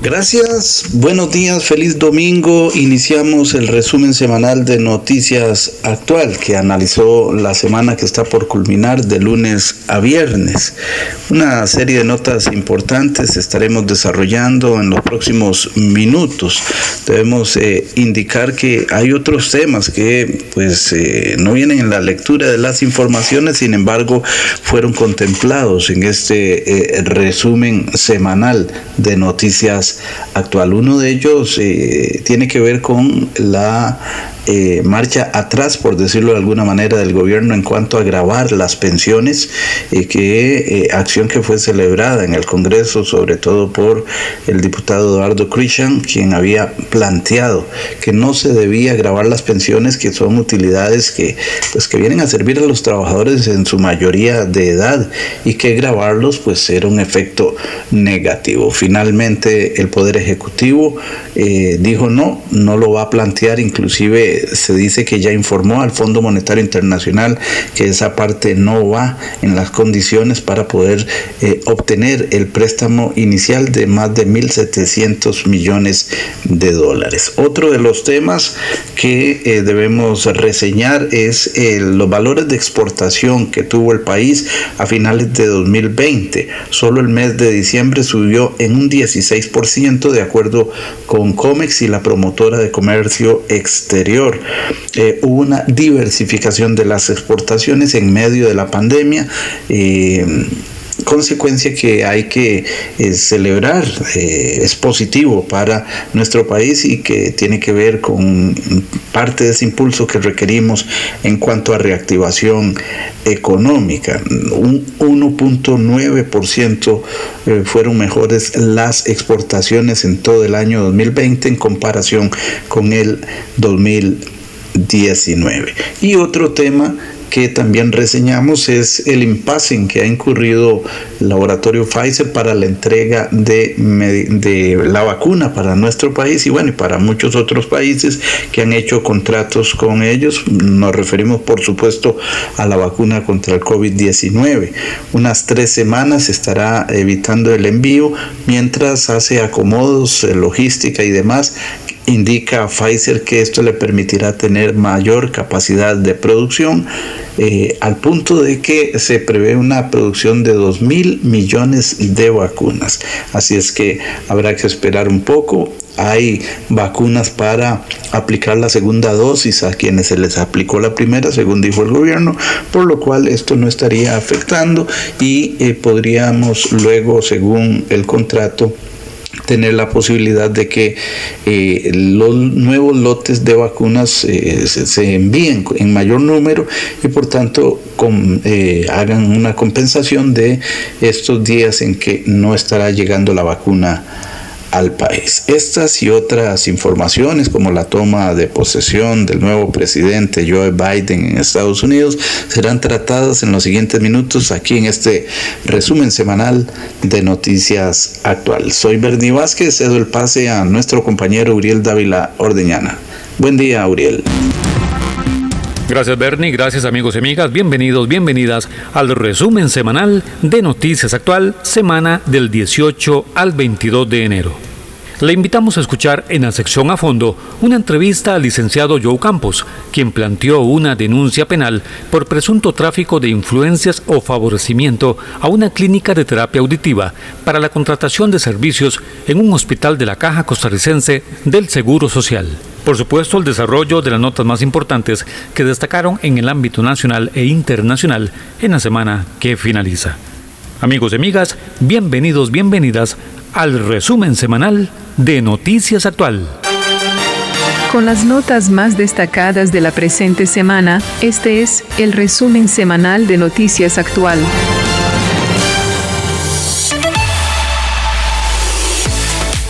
Gracias, buenos días, feliz domingo. Iniciamos el resumen semanal de Noticias Actual que analizó la semana que está por culminar de lunes a viernes. Una serie de notas importantes estaremos desarrollando en los próximos minutos. Debemos eh, indicar que hay otros temas que pues eh, no vienen en la lectura de las informaciones, sin embargo fueron contemplados en este eh, resumen semanal de Noticias actual. Uno de ellos eh, tiene que ver con la eh, marcha atrás, por decirlo de alguna manera, del gobierno en cuanto a grabar las pensiones, y que eh, acción que fue celebrada en el Congreso, sobre todo por el diputado Eduardo Christian, quien había planteado que no se debía grabar las pensiones, que son utilidades que, pues, que vienen a servir a los trabajadores en su mayoría de edad y que grabarlos pues era un efecto negativo. Finalmente el Poder Ejecutivo eh, dijo no, no lo va a plantear, inclusive se dice que ya informó al Fondo Monetario Internacional que esa parte no va en las condiciones para poder eh, obtener el préstamo inicial de más de 1.700 millones de dólares. Otro de los temas que eh, debemos reseñar es eh, los valores de exportación que tuvo el país a finales de 2020. Solo el mes de diciembre subió en un 16% de acuerdo con COMEX y la promotora de comercio exterior eh, hubo una diversificación de las exportaciones en medio de la pandemia. Eh, consecuencia que hay que eh, celebrar, es positivo para nuestro país y que tiene que ver con parte de ese impulso que requerimos en cuanto a reactivación económica. Un 1.9% fueron mejores las exportaciones en todo el año 2020 en comparación con el 2020. 19. Y otro tema que también reseñamos es el impasse en que ha incurrido el laboratorio Pfizer para la entrega de, de, la vacuna para nuestro país y bueno, y para muchos otros países que han hecho contratos con ellos. Nos referimos por supuesto a la vacuna contra el COVID-19. Unas tres semanas estará evitando el envío mientras hace acomodos, logística y demás indica Pfizer que esto le permitirá tener mayor capacidad de producción eh, al punto de que se prevé una producción de 2 mil millones de vacunas. Así es que habrá que esperar un poco. Hay vacunas para aplicar la segunda dosis a quienes se les aplicó la primera, según dijo el gobierno, por lo cual esto no estaría afectando y eh, podríamos luego, según el contrato, tener la posibilidad de que eh, los nuevos lotes de vacunas eh, se, envíen en mayor número y por tanto eh, hagan una compensación de estos días en que no estará llegando la vacuna al país. Estas y otras informaciones como la toma de posesión del nuevo presidente Joe Biden en Estados Unidos serán tratadas en los siguientes minutos aquí en este resumen semanal de noticias actual. Soy Bernie Vázquez, cedo el pase a nuestro compañero Uriel Dávila Ordeñana. Buen día, Uriel. Gracias Bernie, gracias amigos y amigas, bienvenidos, bienvenidas al resumen semanal de Noticias Actual, semana del 18 al 22 de enero. Le invitamos a escuchar en la sección a fondo una entrevista al licenciado Joe Campos, quien planteó una denuncia penal por presunto tráfico de influencias o favorecimiento a una clínica de terapia auditiva para la contratación de servicios en un hospital de la Caja Costarricense del Seguro Social. Por supuesto, el desarrollo de las notas más importantes que destacaron en el ámbito nacional e internacional en la semana que finaliza. Amigos y amigas, bienvenidos, bienvenidas al resumen semanal de Noticias Actual. Con las notas más destacadas de la presente semana, este es el resumen semanal de Noticias Actual.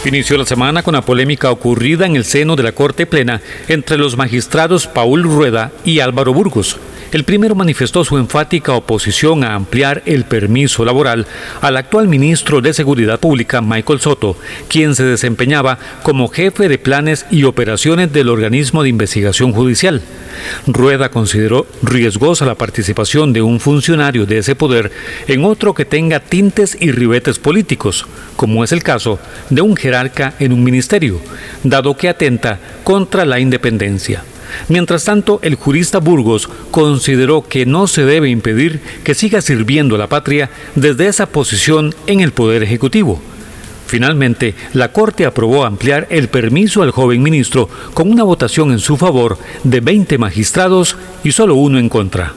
Inició la semana con la polémica ocurrida en el seno de la Corte Plena entre los magistrados Paul Rueda y Álvaro Burgos. El primero manifestó su enfática oposición a ampliar el permiso laboral al actual ministro de Seguridad Pública, Michael Soto, quien se desempeñaba como jefe de planes y operaciones del organismo de investigación judicial. Rueda consideró riesgosa la participación de un funcionario de ese poder en otro que tenga tintes y ribetes políticos, como es el caso de un jerarca en un ministerio, dado que atenta contra la independencia. Mientras tanto, el jurista Burgos consideró que no se debe impedir que siga sirviendo a la patria desde esa posición en el Poder Ejecutivo. Finalmente, la Corte aprobó ampliar el permiso al joven ministro con una votación en su favor de 20 magistrados y solo uno en contra.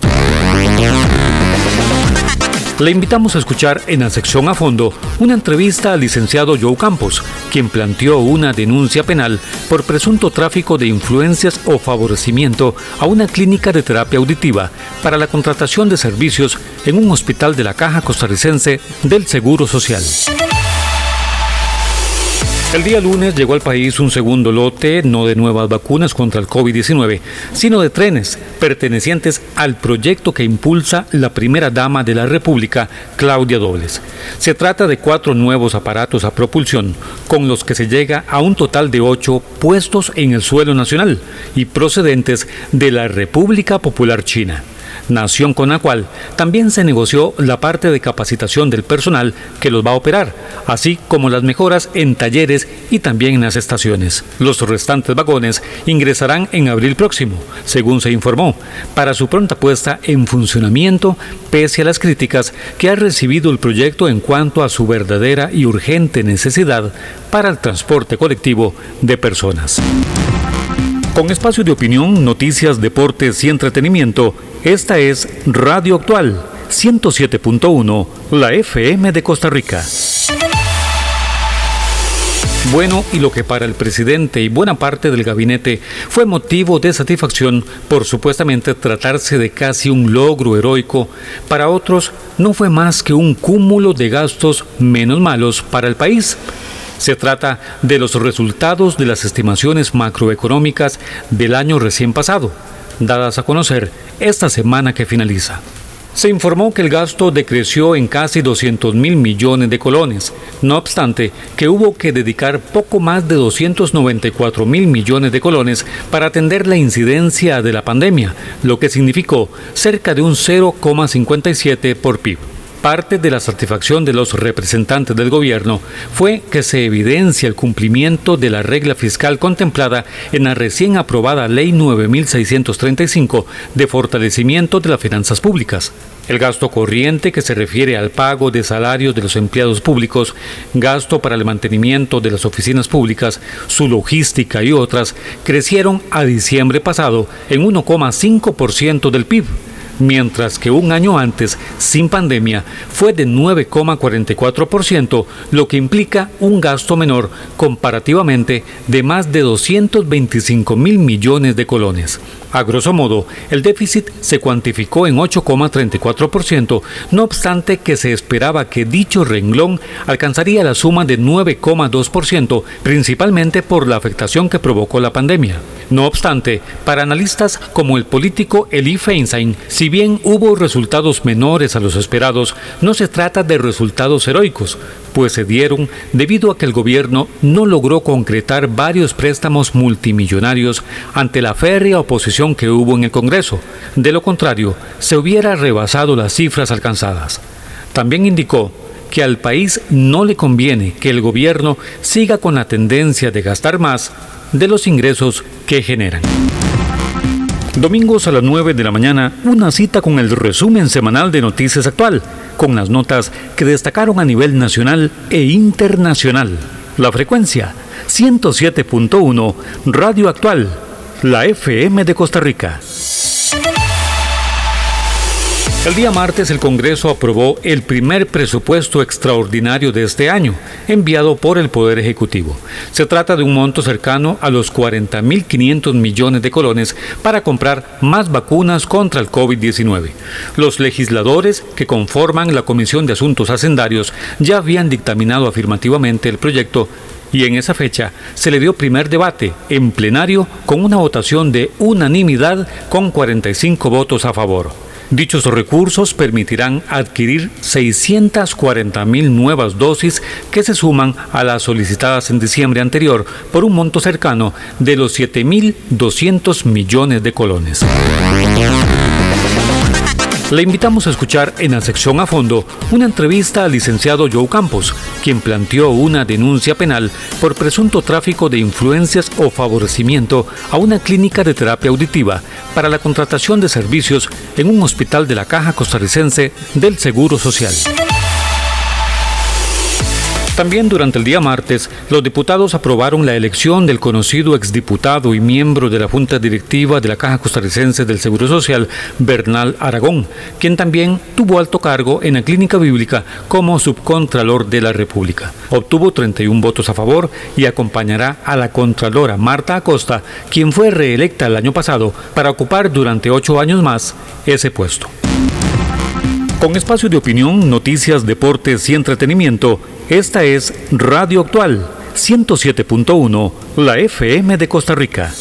Le invitamos a escuchar en la sección a fondo una entrevista al licenciado Joe Campos, quien planteó una denuncia penal por presunto tráfico de influencias o favorecimiento a una clínica de terapia auditiva para la contratación de servicios en un hospital de la Caja Costarricense del Seguro Social. El día lunes llegó al país un segundo lote, no de nuevas vacunas contra el COVID-19, sino de trenes pertenecientes al proyecto que impulsa la primera dama de la República, Claudia Dobles. Se trata de cuatro nuevos aparatos a propulsión, con los que se llega a un total de ocho puestos en el suelo nacional y procedentes de la República Popular China nación con la cual también se negoció la parte de capacitación del personal que los va a operar, así como las mejoras en talleres y también en las estaciones. Los restantes vagones ingresarán en abril próximo, según se informó, para su pronta puesta en funcionamiento, pese a las críticas que ha recibido el proyecto en cuanto a su verdadera y urgente necesidad para el transporte colectivo de personas. Con espacio de opinión, noticias, deportes y entretenimiento, esta es Radio Actual 107.1, la FM de Costa Rica. Bueno, y lo que para el presidente y buena parte del gabinete fue motivo de satisfacción por supuestamente tratarse de casi un logro heroico, para otros no fue más que un cúmulo de gastos menos malos para el país se trata de los resultados de las estimaciones macroeconómicas del año recién pasado, dadas a conocer esta semana que finaliza. Se informó que el gasto decreció en casi 200 mil millones de colones, no obstante que hubo que dedicar poco más de 294 mil millones de colones para atender la incidencia de la pandemia, lo que significó cerca de un 0,57 por PIB. Parte de la satisfacción de los representantes del gobierno fue que se evidencia el cumplimiento de la regla fiscal contemplada en la recién aprobada Ley 9635 de fortalecimiento de las finanzas públicas. El gasto corriente que se refiere al pago de salarios de los empleados públicos, gasto para el mantenimiento de las oficinas públicas, su logística y otras, crecieron a diciembre pasado en 1,5% del PIB mientras que un año antes, sin pandemia, fue de 9,44%, lo que implica un gasto menor comparativamente de más de 225 mil millones de colones. A grosso modo, el déficit se cuantificó en 8,34%, no obstante que se esperaba que dicho renglón alcanzaría la suma de 9,2%, principalmente por la afectación que provocó la pandemia. No obstante, para analistas como el político Eli Feinstein, si bien hubo resultados menores a los esperados, no se trata de resultados heroicos, pues se dieron debido a que el gobierno no logró concretar varios préstamos multimillonarios ante la férrea oposición que hubo en el Congreso. De lo contrario, se hubiera rebasado las cifras alcanzadas. También indicó que al país no le conviene que el gobierno siga con la tendencia de gastar más de los ingresos que generan. Domingos a las 9 de la mañana, una cita con el resumen semanal de Noticias Actual, con las notas que destacaron a nivel nacional e internacional. La frecuencia 107.1 Radio Actual, la FM de Costa Rica. El día martes el Congreso aprobó el primer presupuesto extraordinario de este año, enviado por el Poder Ejecutivo. Se trata de un monto cercano a los 40.500 millones de colones para comprar más vacunas contra el COVID-19. Los legisladores que conforman la Comisión de Asuntos Hacendarios ya habían dictaminado afirmativamente el proyecto y en esa fecha se le dio primer debate en plenario con una votación de unanimidad con 45 votos a favor. Dichos recursos permitirán adquirir 640 mil nuevas dosis que se suman a las solicitadas en diciembre anterior por un monto cercano de los 7.200 millones de colones. Le invitamos a escuchar en la sección a fondo una entrevista al licenciado Joe Campos, quien planteó una denuncia penal por presunto tráfico de influencias o favorecimiento a una clínica de terapia auditiva para la contratación de servicios en un hospital de la Caja Costarricense del Seguro Social. También durante el día martes, los diputados aprobaron la elección del conocido exdiputado y miembro de la Junta Directiva de la Caja Costarricense del Seguro Social, Bernal Aragón, quien también tuvo alto cargo en la Clínica Bíblica como subcontralor de la República. Obtuvo 31 votos a favor y acompañará a la Contralora Marta Acosta, quien fue reelecta el año pasado para ocupar durante ocho años más ese puesto. Con espacio de opinión, noticias, deportes y entretenimiento, esta es Radio Actual 107.1, la FM de Costa Rica.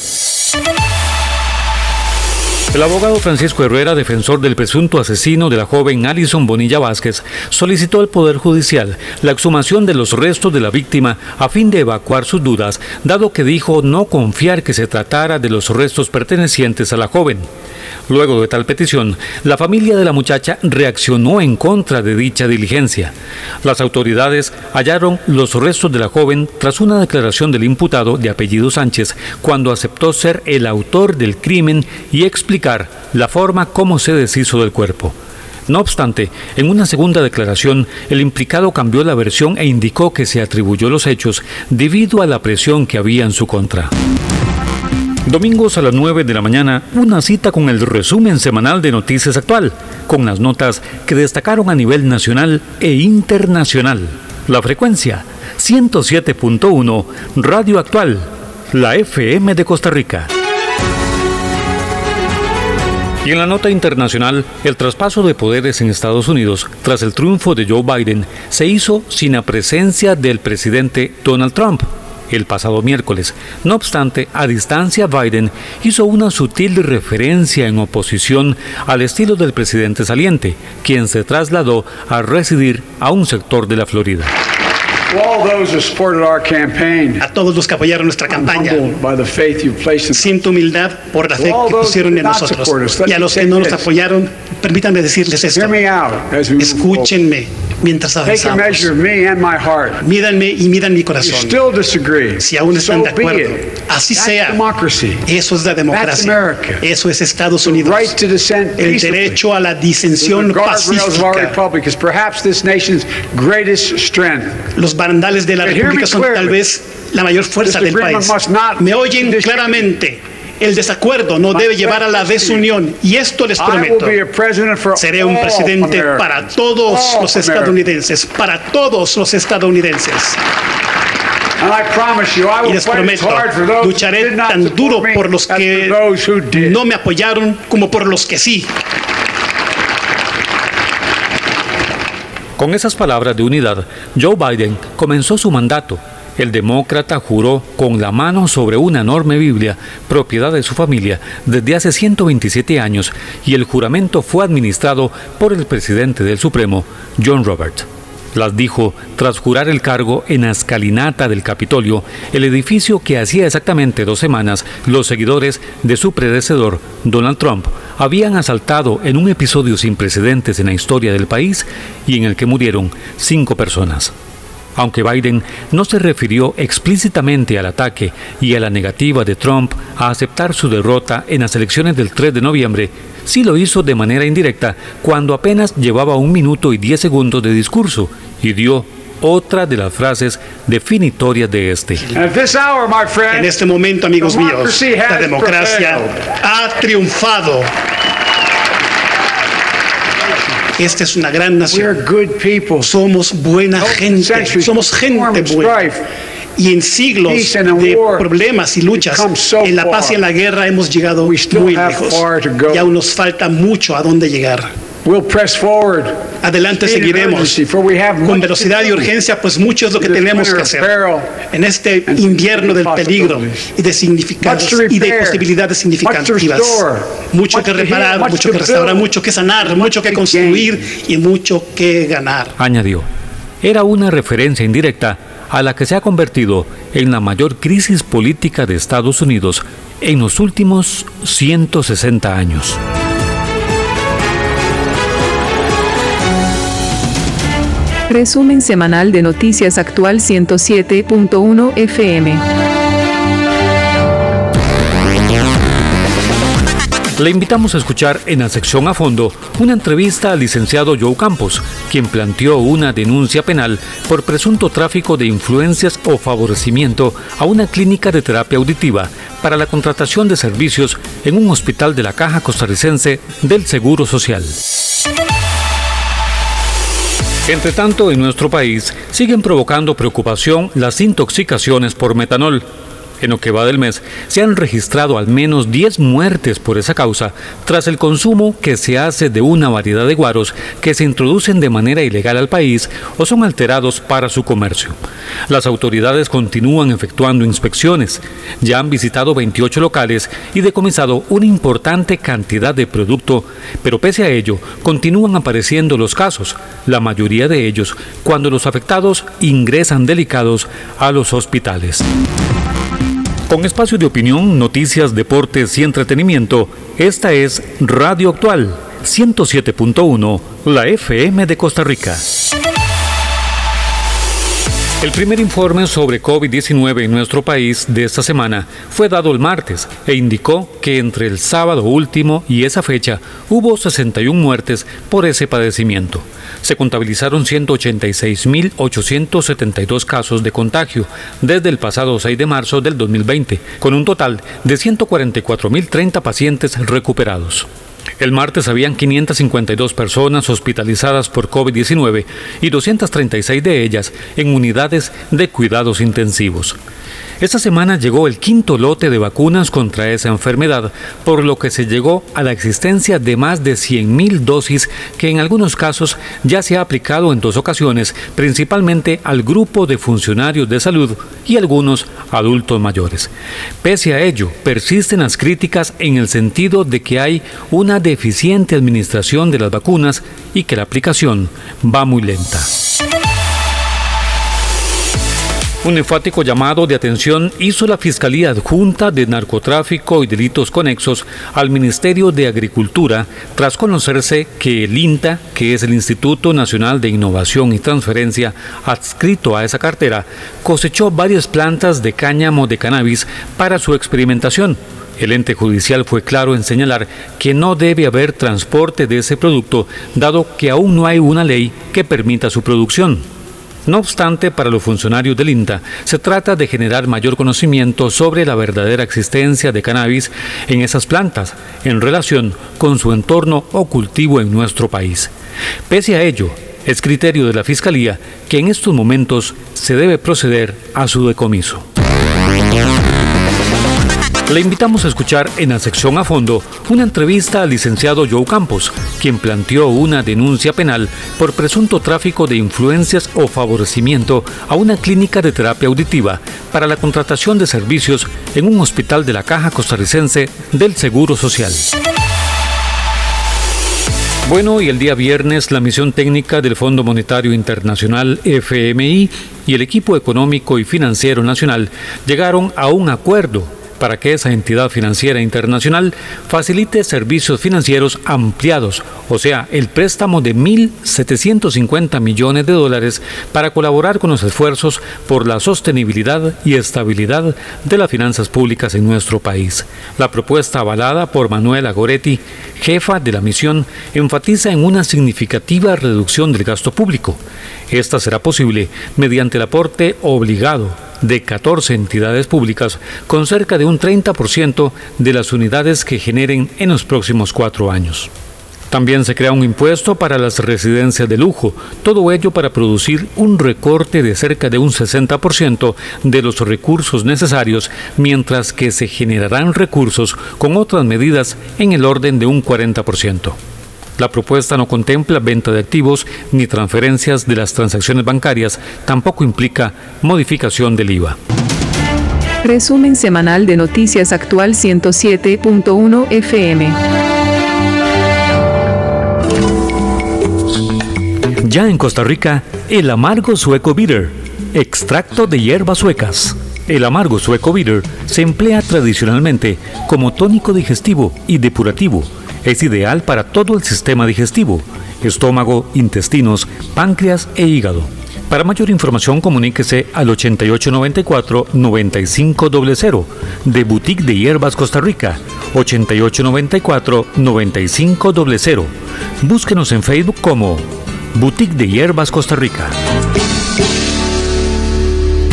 El abogado Francisco Herrera, defensor del presunto asesino de la joven Alison Bonilla Vázquez, solicitó al Poder Judicial la exhumación de los restos de la víctima a fin de evacuar sus dudas, dado que dijo no confiar que se tratara de los restos pertenecientes a la joven. Luego de tal petición, la familia de la muchacha reaccionó en contra de dicha diligencia. Las autoridades hallaron los restos de la joven tras una declaración del imputado de apellido Sánchez cuando aceptó ser el autor del crimen y la forma como se deshizo del cuerpo. No obstante, en una segunda declaración, el implicado cambió la versión e indicó que se atribuyó los hechos debido a la presión que había en su contra. Domingos a las 9 de la mañana, una cita con el resumen semanal de Noticias Actual, con las notas que destacaron a nivel nacional e internacional. La frecuencia 107.1 Radio Actual, la FM de Costa Rica. En la nota internacional, el traspaso de poderes en Estados Unidos tras el triunfo de Joe Biden se hizo sin la presencia del presidente Donald Trump el pasado miércoles. No obstante, a distancia Biden hizo una sutil referencia en oposición al estilo del presidente saliente, quien se trasladó a residir a un sector de la Florida. A todos los que apoyaron nuestra campaña, siento humildad por la fe que pusieron en nosotros. Y a los que no nos apoyaron, permítanme decirles esto. Escúchenme mientras avanzamos. Mídanme y midan mi corazón. Si aún están de acuerdo, así sea. Eso es la democracia. Eso es Estados Unidos. El derecho a la disensión pacífica. Los barandales de la República son tal vez la mayor fuerza del país. Me oyen claramente. El desacuerdo no debe llevar a la desunión y esto les prometo. Seré un presidente para todos los estadounidenses, para todos los estadounidenses. Y les prometo, lucharé tan duro por los que no me apoyaron como por los que sí. Con esas palabras de unidad, Joe Biden comenzó su mandato el demócrata juró con la mano sobre una enorme Biblia, propiedad de su familia, desde hace 127 años, y el juramento fue administrado por el presidente del Supremo, John Roberts. Las dijo tras jurar el cargo en la escalinata del Capitolio, el edificio que hacía exactamente dos semanas los seguidores de su predecesor, Donald Trump, habían asaltado en un episodio sin precedentes en la historia del país y en el que murieron cinco personas. Aunque Biden no se refirió explícitamente al ataque y a la negativa de Trump a aceptar su derrota en las elecciones del 3 de noviembre, sí lo hizo de manera indirecta cuando apenas llevaba un minuto y diez segundos de discurso y dio otra de las frases definitorias de este. En este momento, amigos míos, la democracia ha triunfado. Esta es una gran nación. Somos buena gente. Somos gente buena. Y en siglos de problemas y luchas, en la paz y en la guerra hemos llegado muy lejos. Y aún nos falta mucho a dónde llegar. Adelante seguiremos con velocidad y urgencia, pues mucho es lo que tenemos que hacer en este invierno del peligro y de significados y de posibilidades significativas. Mucho que reparar, mucho que restaurar, mucho que sanar, mucho que construir y mucho que ganar. Añadió. Era una referencia indirecta a la que se ha convertido en la mayor crisis política de Estados Unidos en los últimos 160 años. Resumen semanal de Noticias Actual 107.1 FM. Le invitamos a escuchar en la sección a fondo una entrevista al licenciado Joe Campos, quien planteó una denuncia penal por presunto tráfico de influencias o favorecimiento a una clínica de terapia auditiva para la contratación de servicios en un hospital de la Caja Costarricense del Seguro Social. Entre tanto, en nuestro país siguen provocando preocupación las intoxicaciones por metanol. En lo que va del mes, se han registrado al menos 10 muertes por esa causa tras el consumo que se hace de una variedad de guaros que se introducen de manera ilegal al país o son alterados para su comercio. Las autoridades continúan efectuando inspecciones. Ya han visitado 28 locales y decomisado una importante cantidad de producto, pero pese a ello, continúan apareciendo los casos, la mayoría de ellos cuando los afectados ingresan delicados a los hospitales. Con espacio de opinión, noticias, deportes y entretenimiento, esta es Radio Actual 107.1, la FM de Costa Rica. El primer informe sobre COVID-19 en nuestro país de esta semana fue dado el martes e indicó que entre el sábado último y esa fecha hubo 61 muertes por ese padecimiento. Se contabilizaron 186.872 casos de contagio desde el pasado 6 de marzo del 2020, con un total de 144.030 pacientes recuperados. El martes habían 552 personas hospitalizadas por COVID-19 y 236 de ellas en unidades de cuidados intensivos. Esta semana llegó el quinto lote de vacunas contra esa enfermedad, por lo que se llegó a la existencia de más de 100.000 dosis que en algunos casos ya se ha aplicado en dos ocasiones, principalmente al grupo de funcionarios de salud y algunos adultos mayores. Pese a ello, persisten las críticas en el sentido de que hay una deficiente administración de las vacunas y que la aplicación va muy lenta. Un enfático llamado de atención hizo la Fiscalía Adjunta de Narcotráfico y Delitos Conexos al Ministerio de Agricultura tras conocerse que el INTA, que es el Instituto Nacional de Innovación y Transferencia adscrito a esa cartera, cosechó varias plantas de cáñamo de cannabis para su experimentación. El ente judicial fue claro en señalar que no debe haber transporte de ese producto, dado que aún no hay una ley que permita su producción. No obstante, para los funcionarios del INTA, se trata de generar mayor conocimiento sobre la verdadera existencia de cannabis en esas plantas en relación con su entorno o cultivo en nuestro país. Pese a ello, es criterio de la Fiscalía que en estos momentos se debe proceder a su decomiso. Le invitamos a escuchar en la sección a fondo una entrevista al licenciado Joe Campos, quien planteó una denuncia penal por presunto tráfico de influencias o favorecimiento a una clínica de terapia auditiva para la contratación de servicios en un hospital de la Caja Costarricense del Seguro Social. Bueno, y el día viernes la misión técnica del Fondo Monetario Internacional FMI y el equipo económico y financiero nacional llegaron a un acuerdo para que esa entidad financiera internacional facilite servicios financieros ampliados, o sea, el préstamo de 1.750 millones de dólares para colaborar con los esfuerzos por la sostenibilidad y estabilidad de las finanzas públicas en nuestro país. La propuesta avalada por Manuela Goretti, jefa de la misión, enfatiza en una significativa reducción del gasto público. Esta será posible mediante el aporte obligado de 14 entidades públicas con cerca de un 30% de las unidades que generen en los próximos cuatro años. También se crea un impuesto para las residencias de lujo, todo ello para producir un recorte de cerca de un 60% de los recursos necesarios, mientras que se generarán recursos con otras medidas en el orden de un 40%. La propuesta no contempla venta de activos ni transferencias de las transacciones bancarias, tampoco implica modificación del IVA. Resumen semanal de Noticias Actual 107.1 FM. Ya en Costa Rica, el amargo sueco bitter, extracto de hierbas suecas. El amargo sueco bitter se emplea tradicionalmente como tónico digestivo y depurativo. Es ideal para todo el sistema digestivo, estómago, intestinos, páncreas e hígado. Para mayor información comuníquese al 8894-9500 de Boutique de Hierbas Costa Rica, 8894-9500. Búsquenos en Facebook como Boutique de Hierbas Costa Rica.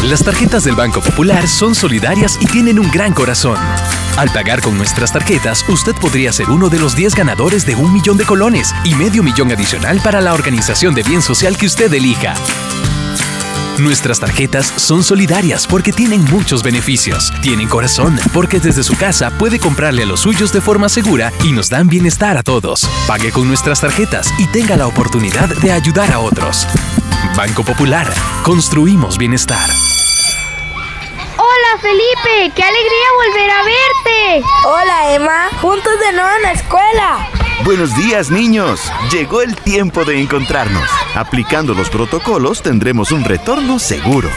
Las tarjetas del Banco Popular son solidarias y tienen un gran corazón. Al pagar con nuestras tarjetas, usted podría ser uno de los 10 ganadores de un millón de colones y medio millón adicional para la organización de bien social que usted elija. Nuestras tarjetas son solidarias porque tienen muchos beneficios. Tienen corazón porque desde su casa puede comprarle a los suyos de forma segura y nos dan bienestar a todos. Pague con nuestras tarjetas y tenga la oportunidad de ayudar a otros. Banco Popular. Construimos bienestar. Hola Felipe, qué alegría volver a verte. Hola Emma, juntos de nuevo en la escuela. Buenos días niños, llegó el tiempo de encontrarnos. Aplicando los protocolos tendremos un retorno seguro.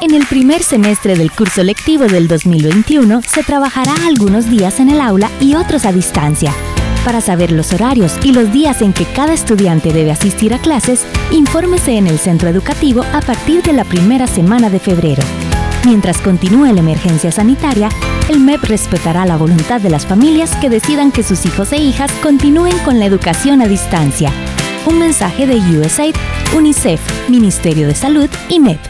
En el primer semestre del curso lectivo del 2021 se trabajará algunos días en el aula y otros a distancia. Para saber los horarios y los días en que cada estudiante debe asistir a clases, infórmese en el centro educativo a partir de la primera semana de febrero. Mientras continúe la emergencia sanitaria, el MEP respetará la voluntad de las familias que decidan que sus hijos e hijas continúen con la educación a distancia. Un mensaje de USAID, UNICEF, Ministerio de Salud y MEP.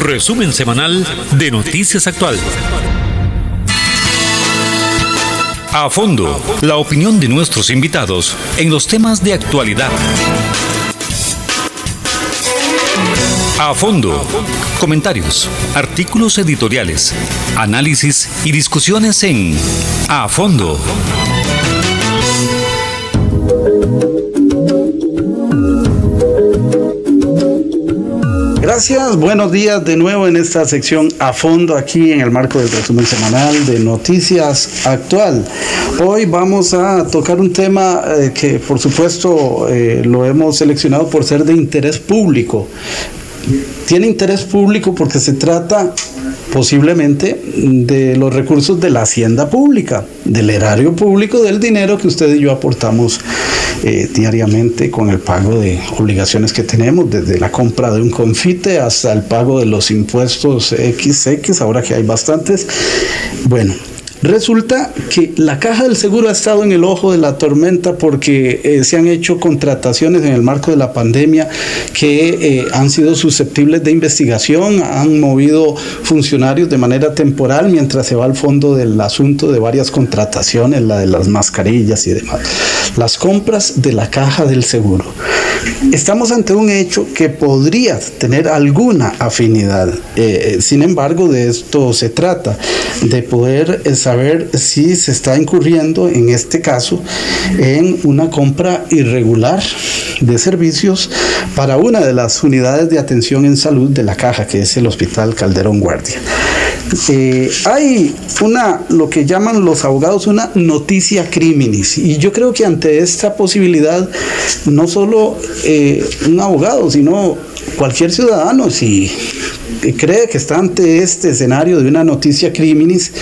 Resumen semanal de Noticias Actual. A fondo, la opinión de nuestros invitados en los temas de actualidad. A fondo. Comentarios, artículos editoriales, análisis y discusiones en A fondo. Gracias, buenos días de nuevo en esta sección a fondo aquí en el marco del resumen semanal de Noticias Actual. Hoy vamos a tocar un tema eh, que por supuesto eh, lo hemos seleccionado por ser de interés público. Tiene interés público porque se trata posiblemente de los recursos de la hacienda pública, del erario público, del dinero que usted y yo aportamos eh, diariamente con el pago de obligaciones que tenemos, desde la compra de un confite hasta el pago de los impuestos XX, ahora que hay bastantes. Bueno, Resulta que la caja del seguro ha estado en el ojo de la tormenta porque eh, se han hecho contrataciones en el marco de la pandemia que eh, han sido susceptibles de investigación, han movido funcionarios de manera temporal mientras se va al fondo del asunto de varias contrataciones, la de las mascarillas y demás. Las compras de la caja del seguro. Estamos ante un hecho que podría tener alguna afinidad. Eh, sin embargo, de esto se trata, de poder saber si se está incurriendo, en este caso, en una compra irregular de servicios para una de las unidades de atención en salud de la caja, que es el Hospital Calderón Guardia. Eh, hay una, lo que llaman los abogados, una noticia criminis. Y yo creo que ante esta posibilidad, no solo eh, un abogado, sino cualquier ciudadano, si cree que está ante este escenario de una noticia criminis,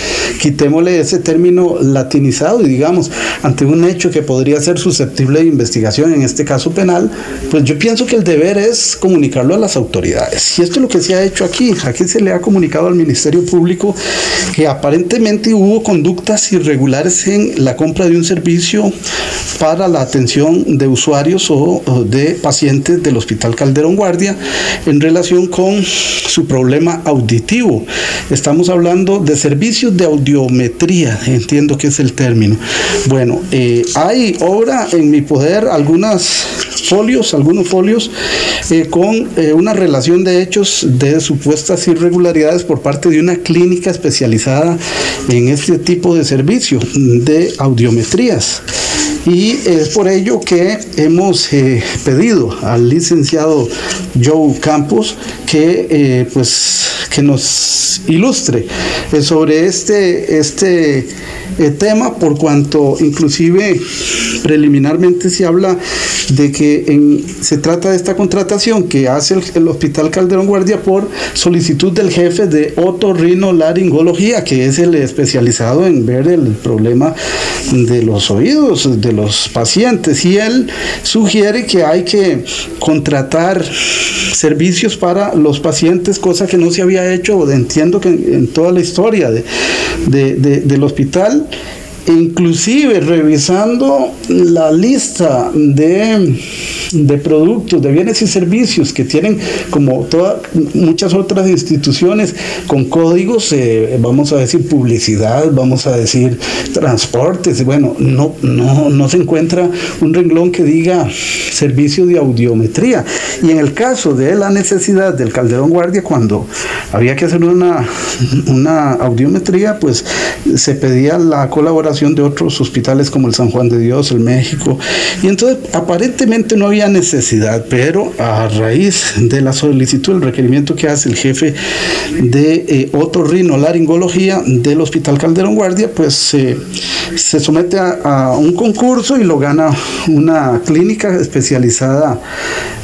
quitémosle ese término latinizado y digamos, ante un hecho que podría ser susceptible de investigación, en este caso penal, pues yo pienso que el deber es comunicarlo a las autoridades. Y esto es lo que se ha hecho aquí. Aquí se le ha comunicado al Ministerio Público que aparentemente hubo conductas irregulares en la compra de un servicio para la atención de usuarios o de pacientes del Hospital Calderón Guardia en relación con su problema auditivo. Estamos hablando de servicios de audiometría, entiendo que es el término. Bueno, eh, hay obra en mi poder, algunas folios, algunos folios, eh, con eh, una relación de hechos de supuestas irregularidades por parte de una clínica especializada en este tipo de servicio de audiometrías. Y es por ello que hemos eh, pedido al licenciado Joe Campos que, pues, que nos ilustre sobre este, este tema, por cuanto inclusive preliminarmente se habla de que se trata de esta contratación que hace el, Hospital Calderón Guardia por solicitud del jefe de otorrinolaringología, que es el especializado en ver el problema de los oídos los pacientes. Y él sugiere que hay que contratar servicios para los pacientes, cosa que no se había hecho, entiendo que en, toda la historia del hospital inclusive revisando la lista de, productos, de bienes y servicios que tienen como todas muchas otras instituciones con códigos, eh, vamos a decir publicidad, vamos a decir transportes, bueno, no, no, no se encuentra un renglón que diga servicio de audiometría. Y en el caso de la necesidad del Calderón Guardia, cuando había que hacer una, una audiometría, pues se pedía la colaboración de otros hospitales como el San Juan de Dios, el México. Y entonces aparentemente no había necesidad, pero a raíz de la solicitud, el requerimiento que hace el jefe de eh, otorrinolaringología del Hospital Calderón Guardia, pues se somete a, un concurso y lo gana una clínica especializada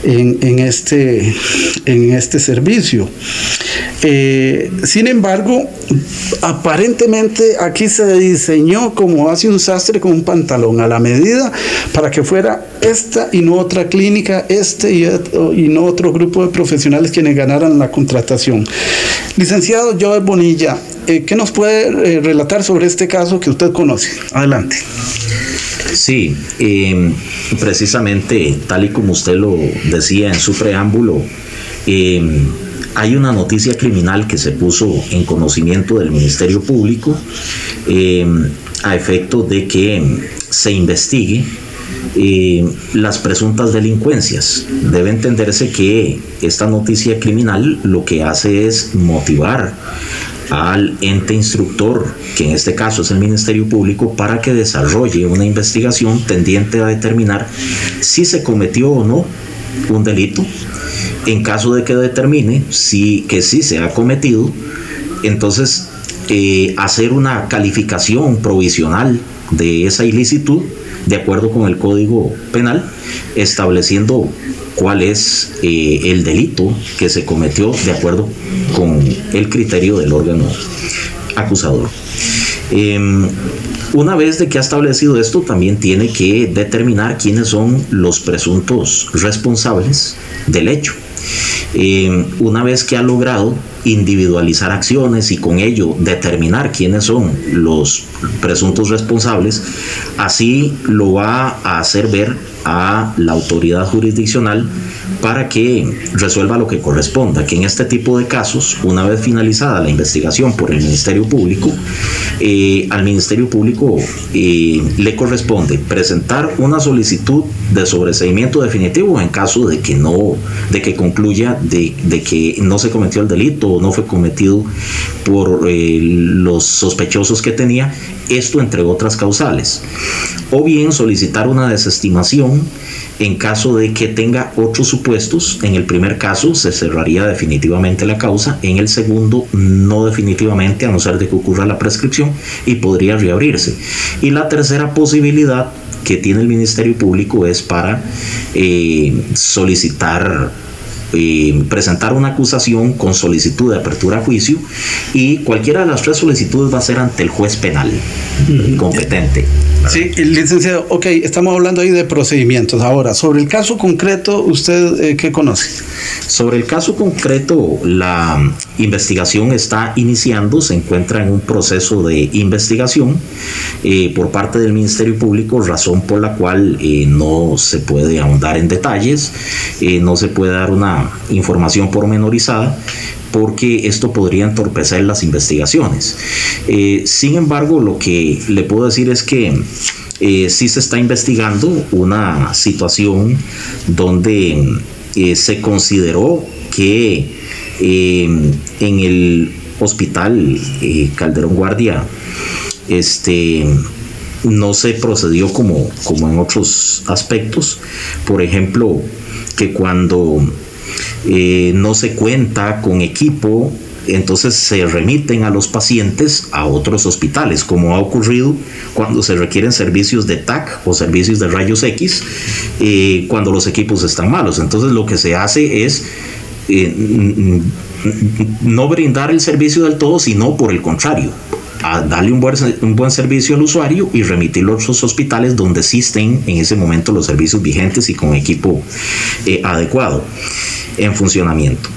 en, en este, en este servicio. Eh, sin embargo, aparentemente aquí se diseñó como hace un sastre con un pantalón a la medida para que fuera esta y no otra clínica, este y, no otro grupo de profesionales quienes ganaran la contratación. Licenciado Joe Bonilla, eh, ¿qué nos puede eh, relatar sobre este caso que usted conoce? Adelante. Sí, precisamente tal y como usted lo decía en su preámbulo, em, hay una noticia criminal que se puso en conocimiento del Ministerio Público em, a efecto de que se investigue em, las presuntas delincuencias. Debe entenderse que esta noticia criminal lo que hace es motivar al ente instructor, que en este caso es el Ministerio Público, para que desarrolle una investigación tendiente a determinar si se cometió o no un delito. En caso de que determine que sí se ha cometido, entonces eh, hacer una calificación provisional de esa ilicitud de acuerdo con el Código Penal, estableciendo cuál es eh, el delito que se cometió de acuerdo con el criterio del órgano acusador. Em, una vez de que ha establecido esto, también tiene que determinar quiénes son los presuntos responsables del hecho. Eh, una vez que ha logrado individualizar acciones y con ello determinar quiénes son los presuntos responsables, así lo va a hacer ver a la autoridad jurisdiccional para que resuelva lo que corresponda, que en este tipo de casos, una vez finalizada la investigación por el Ministerio Público, eh, al Ministerio Público eh, le corresponde presentar una solicitud de sobreseimiento definitivo en caso de que no, de que concluya de, que no se cometió el delito o no fue cometido por eh, los sospechosos que tenía, esto entre otras causales. O bien solicitar una desestimación en caso de que tenga otros supuestos. En el primer caso se cerraría definitivamente la causa, en el segundo no definitivamente, a no ser de que ocurra la prescripción y podría reabrirse. Y la tercera posibilidad que tiene el Ministerio Público es para eh, solicitar eh, presentar una acusación con solicitud de apertura a juicio y cualquiera de las tres solicitudes va a ser ante el juez penal competente. Sí, licenciado, ok, estamos hablando ahí de procedimientos. Ahora, sobre el caso concreto, ¿usted eh, qué conoce? Sobre el caso concreto, la investigación está iniciando, se encuentra en un proceso de investigación eh, por parte del Ministerio Público, razón por la cual eh, no se puede ahondar en detalles, eh, no se puede dar una información pormenorizada porque esto podría entorpecer las investigaciones. sin embargo, lo que le puedo decir es que sí se está investigando una situación donde se consideró que eh, en el hospital eh, Calderón Guardia este, no se procedió como, como en otros aspectos. Por ejemplo, que cuando eh, no se cuenta con equipo, entonces se remiten a los pacientes a otros hospitales, como ha ocurrido cuando se requieren servicios de TAC o servicios de rayos X, cuando los equipos están malos. Entonces lo que se hace es eh, no brindar el servicio del todo, sino por el contrario, darle un buen, un buen servicio al usuario y remitirlo a otros hospitales donde existen en ese momento los servicios vigentes y con equipo eh, adecuado en funcionamiento.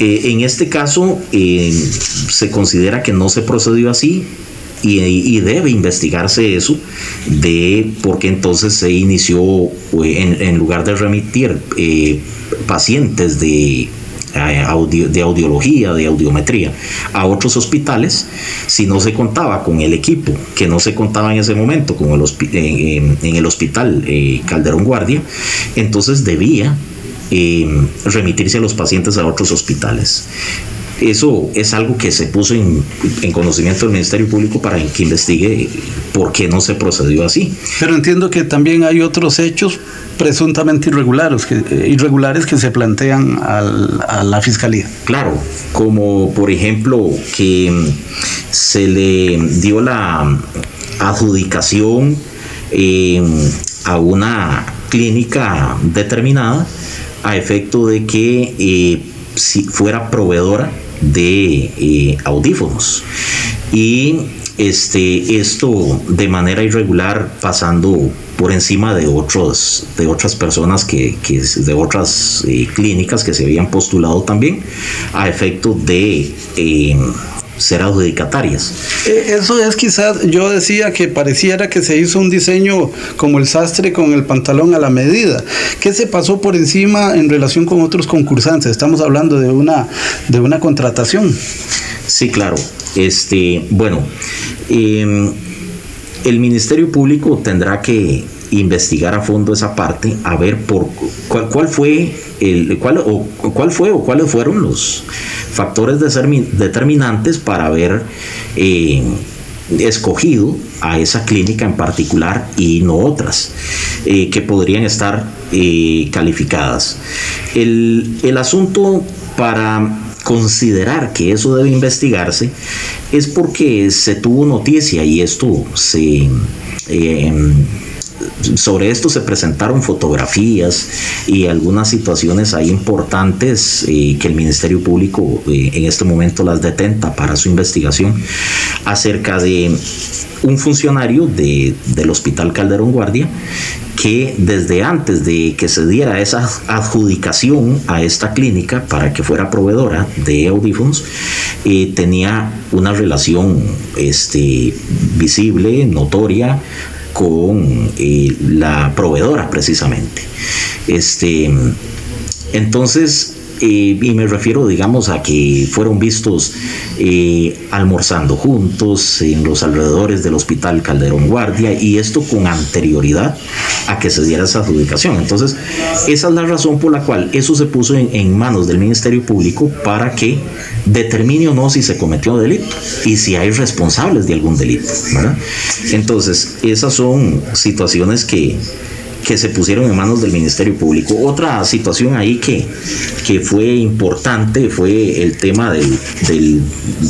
Eh, en este caso, se considera que no se procedió así, y, debe investigarse eso de por qué entonces se inició en lugar de remitir pacientes de eh, de audiología, de audiometría, a otros hospitales, si no se contaba con el equipo, que no se contaba en ese momento con el en, el hospital eh, Calderón Guardia, entonces debía eh, remitirse a los pacientes a otros hospitales. Eso es algo que se puso en, conocimiento del Ministerio Público para que investigue por qué no se procedió así. Pero entiendo que también hay otros hechos presuntamente irregulares que, eh, irregulares que se plantean a la Fiscalía. Claro, como por ejemplo que se le dio la adjudicación eh, a una clínica determinada a efecto de que eh, si fuera proveedora de eh, audífonos. Y este, esto de manera irregular pasando por encima de otros de otras personas que, de otras eh, clínicas que se habían postulado también a efecto de eh, ser adjudicatarias. Eh, eso es quizás, yo decía que pareciera que se hizo un diseño como el sastre con el pantalón a la medida. ¿Qué se pasó por encima en relación con otros concursantes? Estamos hablando de una, de una contratación. Sí, claro. Este, bueno, em, el Ministerio Público tendrá que investigar a fondo esa parte, a ver por cuál, cuál fue el cuál o cuál fue o cuáles fueron los factores determinantes para haber eh, escogido a esa clínica en particular y no otras eh, que podrían estar eh, calificadas. El, el asunto para considerar que eso debe investigarse es porque se tuvo noticia y esto se sobre esto se presentaron fotografías y algunas situaciones ahí importantes eh, que el Ministerio Público eh, en este momento las detenta para su investigación acerca de un funcionario del Hospital Calderón Guardia que desde antes de que se diera esa adjudicación a esta clínica para que fuera proveedora de audífonos, eh, tenía una relación este, visible, notoria, con eh, la proveedora precisamente. Este, entonces, eh, y me refiero, digamos, a que fueron vistos eh, almorzando juntos en los alrededores del Hospital Calderón Guardia y esto con anterioridad a que se diera esa adjudicación. Entonces, esa es la razón por la cual eso se puso en, manos del Ministerio Público para que determine o no si se cometió delito y si hay responsables de algún delito. Entonces, esas son situaciones que que se pusieron en manos del Ministerio Público. Otra situación ahí que, que fue importante fue el tema del,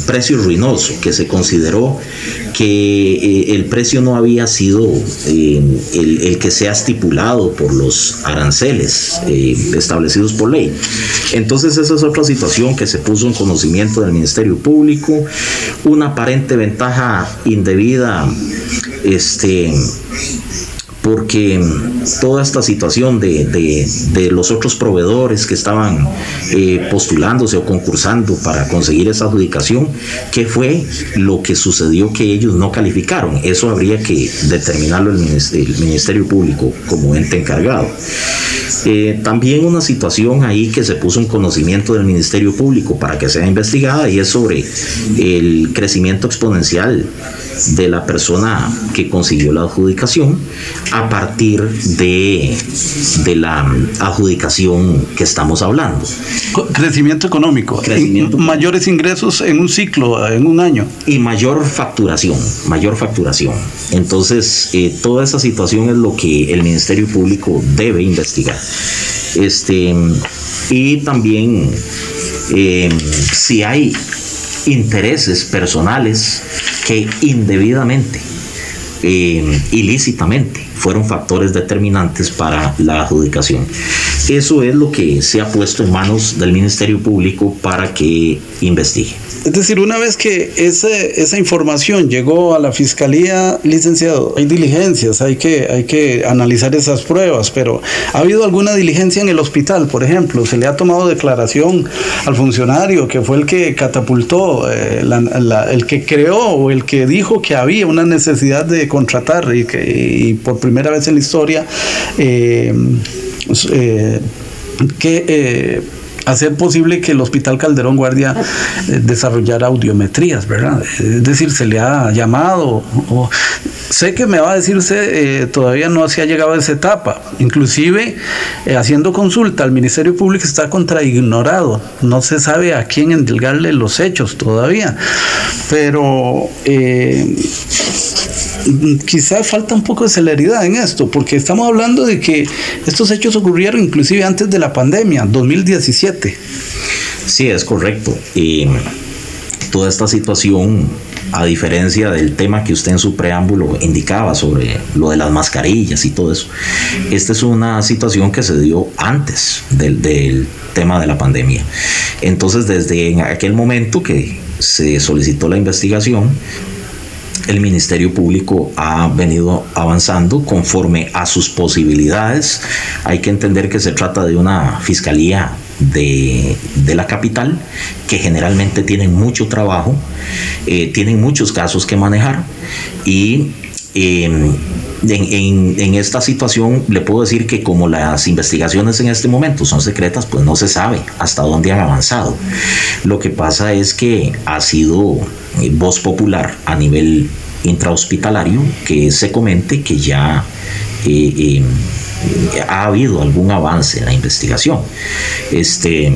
precio ruinoso, que se consideró que eh, el precio no había sido eh, el, que se ha estipulado por los aranceles eh, establecidos por ley. Entonces esa es otra situación que se puso en conocimiento del Ministerio Público, una aparente ventaja indebida este porque toda esta situación de, de, los otros proveedores que estaban eh, postulándose o concursando para conseguir esa adjudicación, ¿qué fue lo que sucedió que ellos no calificaron? Eso habría que determinarlo el Ministerio, Público como ente encargado. Eh, también una situación ahí que se puso en conocimiento del Ministerio Público para que sea investigada y es sobre el crecimiento exponencial de la persona que consiguió la adjudicación a partir de, de la adjudicación que estamos hablando. Crecimiento económico, mayores ingresos en un ciclo, en un año. Y mayor facturación, mayor facturación. Entonces, eh, toda esa situación es lo que el Ministerio Público debe investigar. Este, y también eh, si hay intereses personales que indebidamente, eh, ilícitamente, fueron factores determinantes para la adjudicación. Eso es lo que se ha puesto en manos del Ministerio Público para que investigue. Es decir, una vez que ese, esa información llegó a la fiscalía, licenciado, hay diligencias, hay que, hay que analizar esas pruebas, pero ¿ha habido alguna diligencia en el hospital, por ejemplo? ¿Se le ha tomado declaración al funcionario que fue el que catapultó, eh, el que creó o el que dijo que había una necesidad de contratar y que por primera vez en la historia eh, eh, que hacer posible que el Hospital Calderón Guardia eh, desarrollara audiometrías, ¿verdad? Es decir, se le ha llamado, o, sé que me va a decir eh, todavía no se ha llegado a esa etapa, inclusive eh, haciendo consulta al Ministerio Público está contraignorado, no se sabe a quién endilgarle los hechos todavía, pero quizás falta un poco de celeridad en esto, porque estamos hablando de que estos hechos ocurrieron inclusive antes de la pandemia, 2017. Sí, es correcto. Y toda esta situación, a diferencia del tema que usted en su preámbulo indicaba sobre lo de las mascarillas y todo eso, esta es una situación que se dio antes del, tema de la pandemia. Entonces, desde aquel momento que se solicitó la investigación, el Ministerio Público ha venido avanzando conforme a sus posibilidades. Hay que entender que se trata de una fiscalía de, la capital que generalmente tienen mucho trabajo, eh, tienen muchos casos que manejar y em, en, en, esta situación le puedo decir que como las investigaciones en este momento son secretas, pues no se sabe hasta dónde han avanzado. Lo que pasa es que ha sido eh, voz popular a nivel intrahospitalario que se comente que ya eh, ha habido algún avance en la investigación. Este,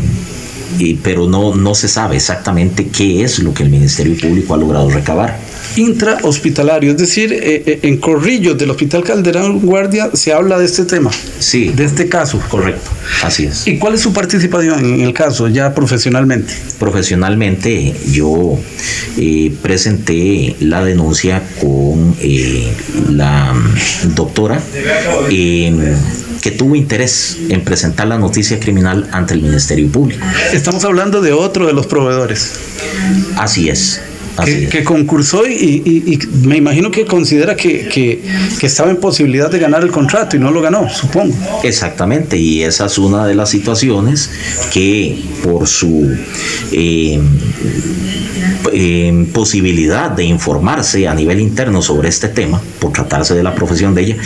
pero no, no se sabe exactamente qué es lo que el Ministerio Público ha logrado recabar intrahospitalario, es decir, eh, eh, en Corrillos del Hospital Calderón Guardia se habla de este tema. Sí. De este caso. Correcto, así es. ¿Y cuál es su participación en el caso ya profesionalmente? Profesionalmente yo eh, presenté la denuncia con la doctora que tuvo interés en presentar la noticia criminal ante el Ministerio Público. Estamos hablando de otro de los proveedores. Así es que, concursó y, me imagino que considera que, estaba en posibilidad de ganar el contrato y no lo ganó, supongo. Exactamente, y esa es una de las situaciones que por su eh, eh, posibilidad de informarse a nivel interno sobre este tema, por tratarse de la profesión de ella,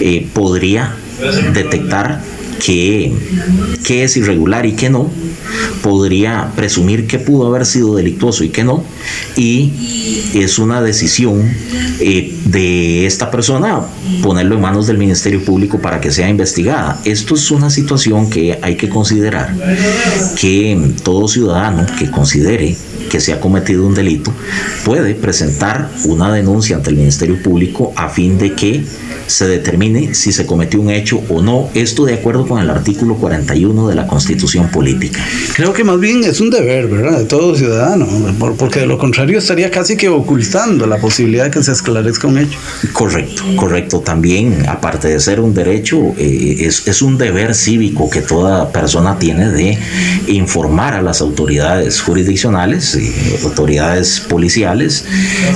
eh, podría detectar qué, es irregular y qué no, podría presumir que pudo haber sido delictuoso y que no, y es una decisión eh, de esta persona ponerlo en manos del Ministerio Público para que sea investigada. Esto es una situación que hay que considerar, que todo ciudadano que considere que se ha cometido un delito puede presentar una denuncia ante el Ministerio Público a fin de que se determine si se cometió un hecho o no, esto de acuerdo con el artículo 41 de la Constitución Política. Creo que más bien es un deber, ¿verdad?, de todo ciudadano, porque de lo contrario estaría casi que ocultando la posibilidad de que se esclarezca un hecho. Correcto, correcto. También, aparte de ser un derecho, eh, es, es un deber cívico que toda persona tiene de informar a las autoridades jurisdiccionales autoridades policiales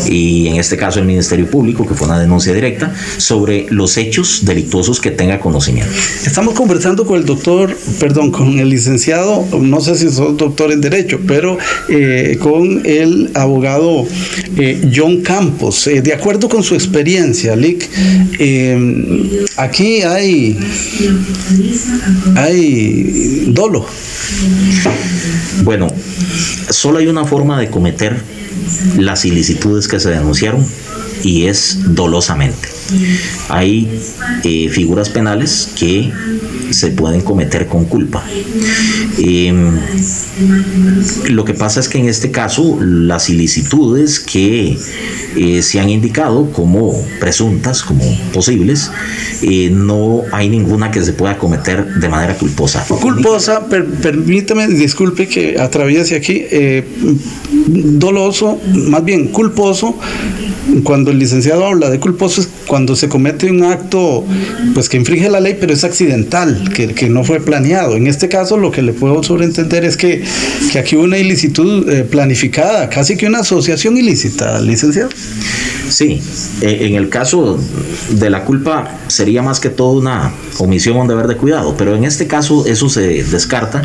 y en este caso el Ministerio Público, que fue una denuncia directa, sobre los hechos delictuosos que tenga conocimiento. Estamos conversando con el doctor, perdón, con el licenciado, no sé si sos doctor en Derecho, pero eh, con el abogado eh, John Campos. Eh, de acuerdo con su experiencia, Lick, aquí hay, hay dolo. Bueno, solo hay una forma de cometer las ilicitudes que se denunciaron y es dolosamente. Hay eh, figuras penales que se pueden cometer con culpa. Em, lo que pasa es que en este caso las ilicitudes que eh, se han indicado como presuntas, como posibles, eh, no hay ninguna que se pueda cometer de manera culposa. Culposa, permítame, disculpe que atraviese aquí, doloso, más bien culposo, cuando el licenciado habla de culposo es cuando se comete un acto pues que infringe la ley pero es accidental, que, que no fue planeado. En este caso lo que le puedo sobreentender es que, que aquí hubo una ilicitud eh, planificada, casi que una asociación ilícita, licenciado. Sí, eh, en el caso de la culpa sería más que todo una omisión o un deber de cuidado, pero en este caso eso se descarta,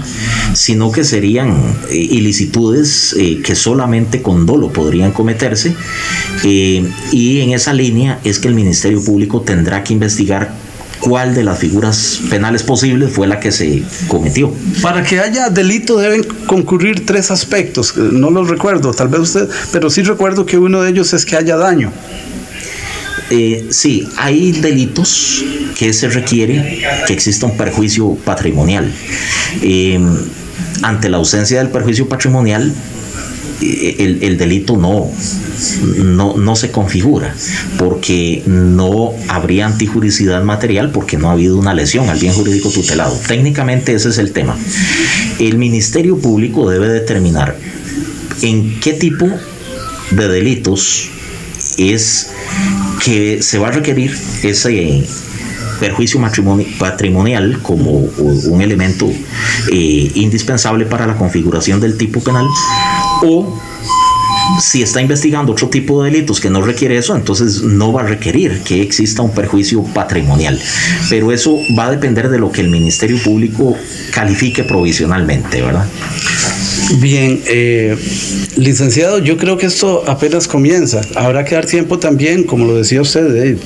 sino que serían eh, ilicitudes que solamente con dolo podrían cometerse y en esa línea es que el Ministerio Público tendrá que investigar cuál de las figuras penales posibles fue la que se cometió. Para que haya delito deben concurrir tres aspectos, no los recuerdo, tal vez usted, pero sí recuerdo que uno de ellos es que haya daño. Eh, sí, hay delitos que se requiere que exista un perjuicio patrimonial. Eh, ante la ausencia del perjuicio patrimonial, el, delito no, no, no se configura, porque no habría antijuricidad material porque no ha habido una lesión al bien jurídico tutelado. Técnicamente ese es el tema. El Ministerio Público debe determinar en qué tipo de delitos es que se va a requerir ese perjuicio patrimonial como un elemento eh, indispensable para la configuración del tipo penal o si está investigando otro tipo de delitos que no requiere eso, entonces no va a requerir que exista un perjuicio patrimonial. Pero eso va a depender de lo que el Ministerio Público califique provisionalmente, ¿verdad? Bien, eh, licenciado, yo creo que esto apenas comienza. Habrá que dar tiempo también, como lo decía usted, eh,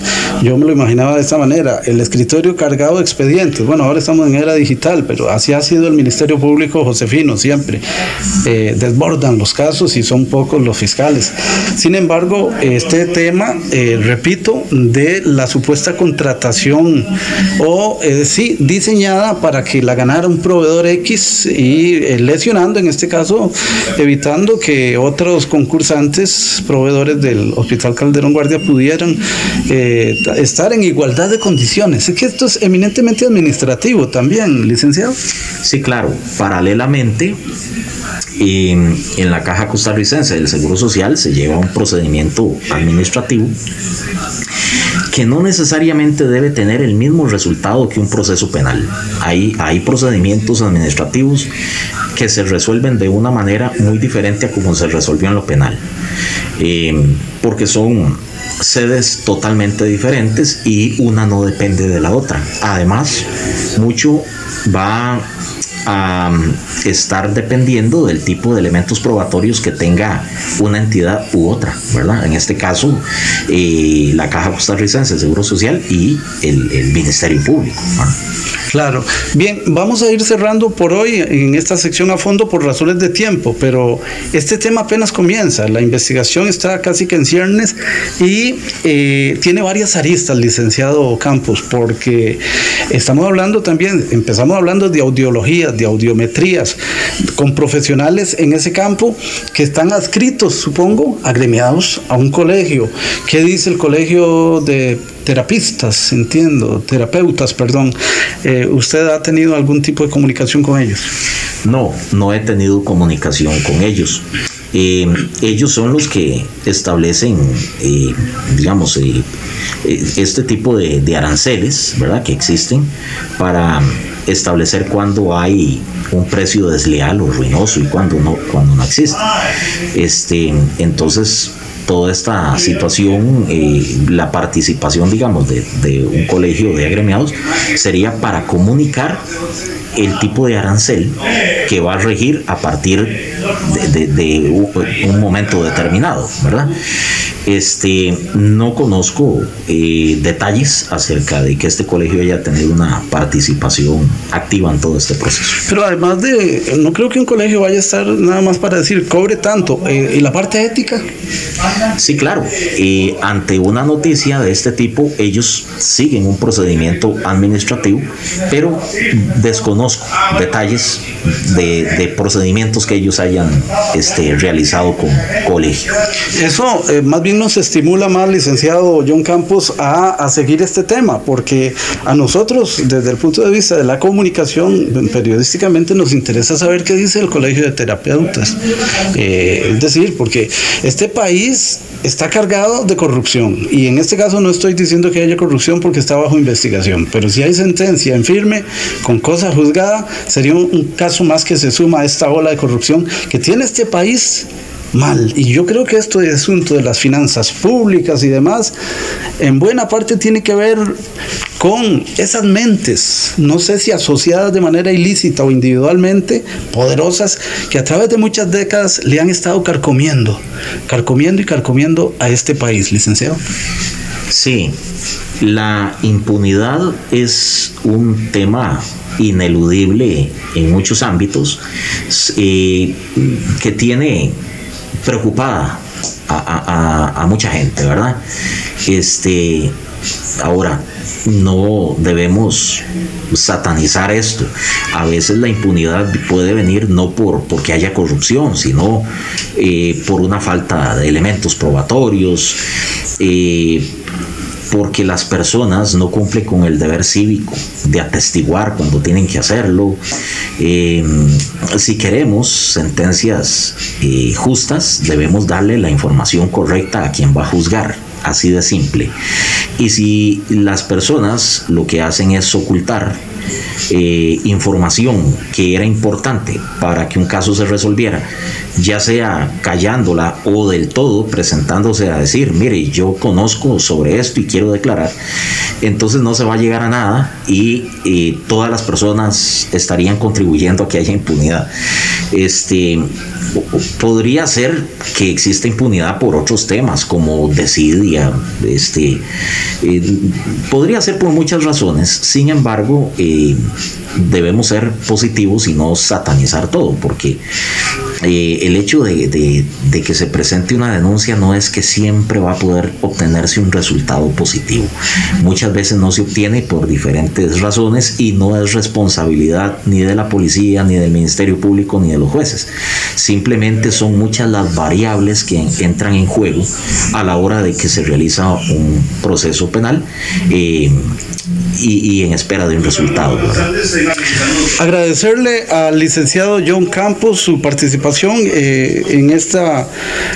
yo me lo imaginaba de esta manera, el escritorio cargado de expedientes. Bueno, ahora estamos en era digital, pero así ha sido el Ministerio Público Josefino siempre. Eh, desbordan los casos y son pocos los fiscales. Sin embargo, este tema, repito, de la supuesta contratación o sí, diseñada para que la ganara un proveedor X y lesionando en este caso evitando que otros concursantes, proveedores del Hospital Calderón Guardia pudieran eh, estar en igualdad de condiciones. Es que esto es eminentemente administrativo también, licenciado. Sí, claro. Paralelamente, en, en la Caja Costarricense del Seguro Social se lleva un procedimiento administrativo que no necesariamente debe tener el mismo resultado que un proceso penal. Hay, hay procedimientos administrativos que se resuelven de una manera muy diferente a como se resolvió en lo penal, eh, porque son sedes totalmente diferentes y una no depende de la otra. Además, mucho va a estar dependiendo del tipo de elementos probatorios que tenga una entidad u otra, ¿verdad? En este caso, eh, la Caja Costarricense de Seguro Social y el, Ministerio Público. Claro. Bien, vamos a ir cerrando por hoy en esta sección a fondo por razones de tiempo, pero este tema apenas comienza. La investigación está casi que en ciernes y eh, tiene varias aristas, licenciado Campos, porque estamos hablando también, empezamos hablando de audiologías, de audiometrías, con profesionales en ese campo que están adscritos, supongo, agremiados a un colegio. ¿Qué dice el colegio de terapistas, entiendo, terapeutas, perdón. Eh, ¿Usted ha tenido algún tipo de comunicación con ellos? No, no he tenido comunicación con ellos. Eh, ellos son los que establecen, eh, digamos, este tipo de, de, aranceles, ¿verdad? Que existen para establecer cuándo hay un precio desleal o ruinoso y cuándo no, cuando no existe. Este, entonces, toda esta situación, eh, la participación, digamos, de, de, un colegio de agremiados sería para comunicar el tipo de arancel que va a regir a partir de, un momento determinado, ¿verdad? Este, no conozco eh, detalles acerca de que este colegio haya tenido una participación activa en todo este proceso. Pero además de, no creo que un colegio vaya a estar nada más para decir cobre tanto. Eh, ¿Y la parte ética? Sí, claro. Eh, ante una noticia de este tipo, ellos siguen un procedimiento administrativo, pero desconozco detalles de, de procedimientos que ellos hayan este, realizado con colegio. Eso eh, más bien nos estimula más, licenciado John Campos, a, a, seguir este tema, porque a nosotros, desde el punto de vista de la comunicación, periodísticamente nos interesa saber qué dice el Colegio de Terapeutas. Eh, es decir, porque este país está cargado de corrupción y en este caso no estoy diciendo que haya corrupción porque está bajo investigación, pero si hay sentencia en firme con cosa juzgada, sería un caso más que se suma a esta ola de corrupción que tiene este país mal. Y yo creo que esto de asunto de las finanzas públicas y demás, en buena parte tiene que ver con esas mentes, no sé si asociadas de manera ilícita o individualmente, poderosas, que a través de muchas décadas le han estado carcomiendo, carcomiendo y carcomiendo a este país, licenciado. Sí, la impunidad es un tema ineludible en muchos ámbitos eh, que tiene preocupada a, a, mucha gente, ¿verdad? Este, ahora, no debemos satanizar esto. A veces la impunidad puede venir no por porque haya corrupción, sino eh, por una falta de elementos probatorios. Eh, porque las personas no cumplen con el deber cívico de atestiguar cuando tienen que hacerlo. Eh, si queremos sentencias eh, justas, debemos darle la información correcta a quien va a juzgar, así de simple. Y si las personas lo que hacen es ocultar eh, información que era importante para que un caso se resolviera, ya sea callándola o del todo presentándose a decir, mire, yo conozco sobre esto y quiero declarar, entonces no se va a llegar a nada y eh, todas las personas estarían contribuyendo a que haya impunidad. Este, podría ser que exista impunidad por otros temas como desidia, este, eh, podría ser por muchas razones, sin embargo, eh, debemos ser positivos y no satanizar todo, porque eh, el hecho de, de, de, que se presente una denuncia no es que siempre va a poder obtenerse un resultado positivo. Muchas veces no se obtiene por diferentes razones y no es responsabilidad ni de la policía, ni del Ministerio Público, ni de los jueces. Simplemente son muchas las variables que entran en juego a la hora de que se realiza un proceso penal. Eh, y, y, en espera de un resultado. Agradecerle al licenciado John Campos su participación eh, en, esta,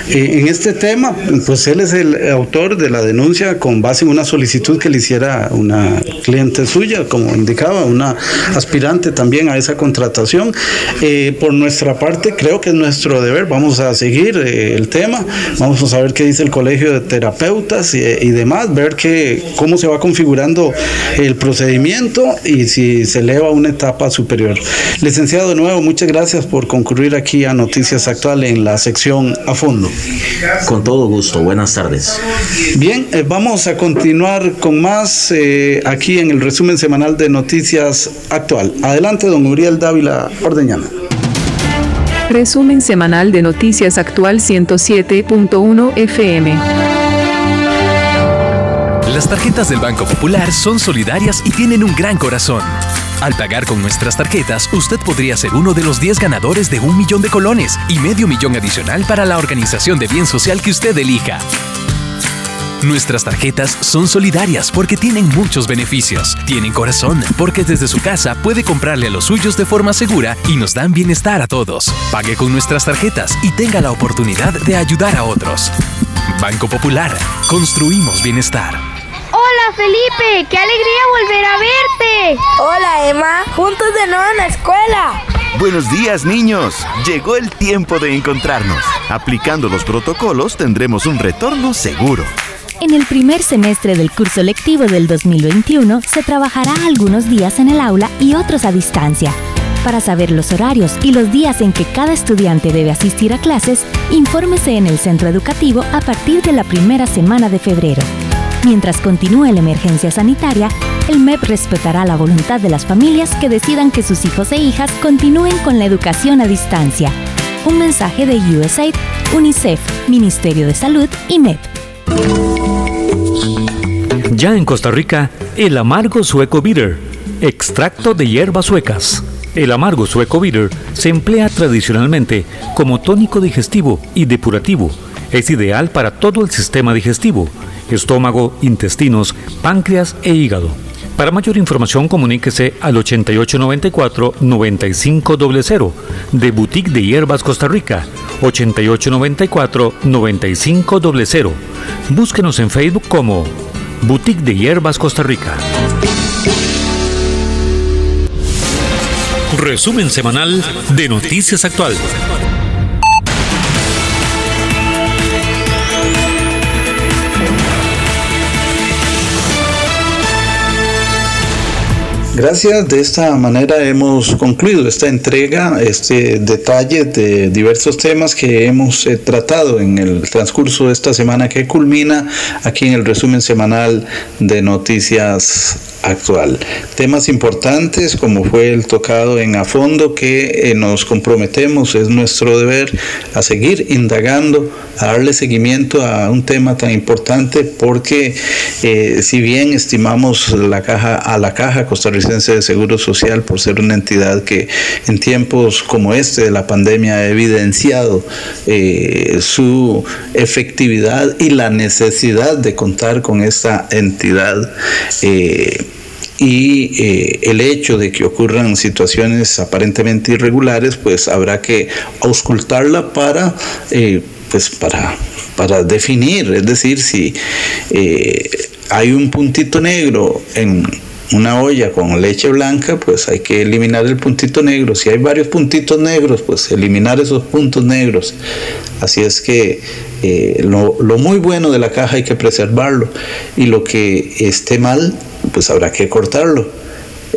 eh, en este tema. Pues él es el autor de la denuncia con base en una solicitud que le hiciera una cliente suya, como indicaba, una aspirante también a esa contratación. Eh, por nuestra parte, creo que es nuestro deber. Vamos a seguir el tema. Vamos a saber qué dice el Colegio de Terapeutas y, y demás, ver que, cómo se va configurando el procedimiento y si se eleva a una etapa superior. Licenciado, de nuevo, muchas gracias por concurrir aquí a Noticias Actuales en la sección a fondo. Con todo gusto, buenas tardes. Bien, eh, vamos a continuar con más eh, aquí en el resumen semanal de Noticias Actual. Adelante, don Uriel Dávila Ordeñana. Resumen semanal de Noticias Actual 107.1 FM. Las tarjetas del Banco Popular son solidarias y tienen un gran corazón. Al pagar con nuestras tarjetas, usted podría ser uno de los 10 ganadores de un millón de colones y medio millón adicional para la organización de bien social que usted elija. Nuestras tarjetas son solidarias porque tienen muchos beneficios. Tienen corazón porque desde su casa puede comprarle a los suyos de forma segura y nos dan bienestar a todos. Pague con nuestras tarjetas y tenga la oportunidad de ayudar a otros. Banco Popular. Construimos bienestar. Hola, Felipe, qué alegría volver a verte. Hola Emma, juntos de nuevo en la escuela. Buenos días niños, llegó el tiempo de encontrarnos. Aplicando los protocolos tendremos un retorno seguro. En el primer semestre del curso lectivo del 2021 se trabajará algunos días en el aula y otros a distancia. Para saber los horarios y los días en que cada estudiante debe asistir a clases, infórmese en el centro educativo a partir de la primera semana de febrero. Mientras continúe la emergencia sanitaria, el MEP respetará la voluntad de las familias que decidan que sus hijos e hijas continúen con la educación a distancia. Un mensaje de USAID, UNICEF, Ministerio de Salud y MEP. Ya en Costa Rica, el amargo sueco bitter, extracto de hierbas suecas. El amargo sueco bitter se emplea tradicionalmente como tónico digestivo y depurativo. Es ideal para todo el sistema digestivo, estómago, intestinos, páncreas e hígado. Para mayor información comuníquese al 8894-9500 de Boutique de Hierbas Costa Rica, 8894-9500. Búsquenos en Facebook como Boutique de Hierbas Costa Rica. Resumen semanal de Noticias Actual. Gracias, de esta manera hemos concluido esta entrega, este detalle de diversos temas que hemos eh, tratado en el transcurso de esta semana que culmina aquí en el resumen semanal de Noticias actual. Temas importantes como fue el tocado en a fondo que eh, nos comprometemos, es nuestro deber a seguir indagando, a darle seguimiento a un tema tan importante porque eh, si bien estimamos la caja a la caja costarricense de seguro social por ser una entidad que en tiempos como este de la pandemia ha evidenciado eh, su efectividad y la necesidad de contar con esta entidad y eh, el hecho de que ocurran situaciones aparentemente irregulares, pues habrá que auscultarla para, eh, pues para, para definir, es decir, si eh, hay un puntito negro en una olla con leche blanca, pues hay que eliminar el puntito negro. Si hay varios puntitos negros, pues eliminar esos puntos negros. Así es que lo, lo, muy bueno de la caja hay que preservarlo y lo que esté mal pues habrá que cortarlo.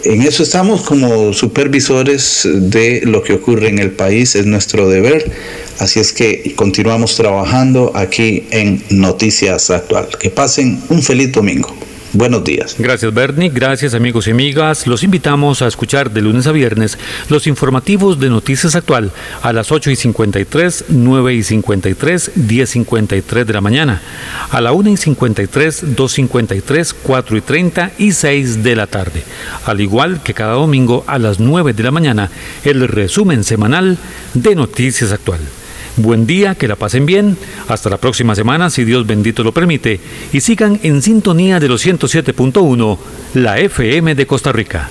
En eso estamos como supervisores de lo que ocurre en el país, es nuestro deber. Así es que continuamos trabajando aquí en Noticias Actual. Que pasen un feliz domingo. Buenos días. Gracias Bernie, gracias amigos y amigas. Los invitamos a escuchar de lunes a viernes los informativos de Noticias Actual a las 8 y 53, 9 y 53, 10 y 53 de la mañana, a la 1 y 53, 2 y 53, 4 y 30 y 6 de la tarde. Al igual que cada domingo a las 9 de la mañana, el resumen semanal de Noticias Actual. Buen día, que la pasen bien. Hasta la próxima semana, si Dios bendito lo permite. Y sigan en sintonía de los 107.1, la FM de Costa Rica.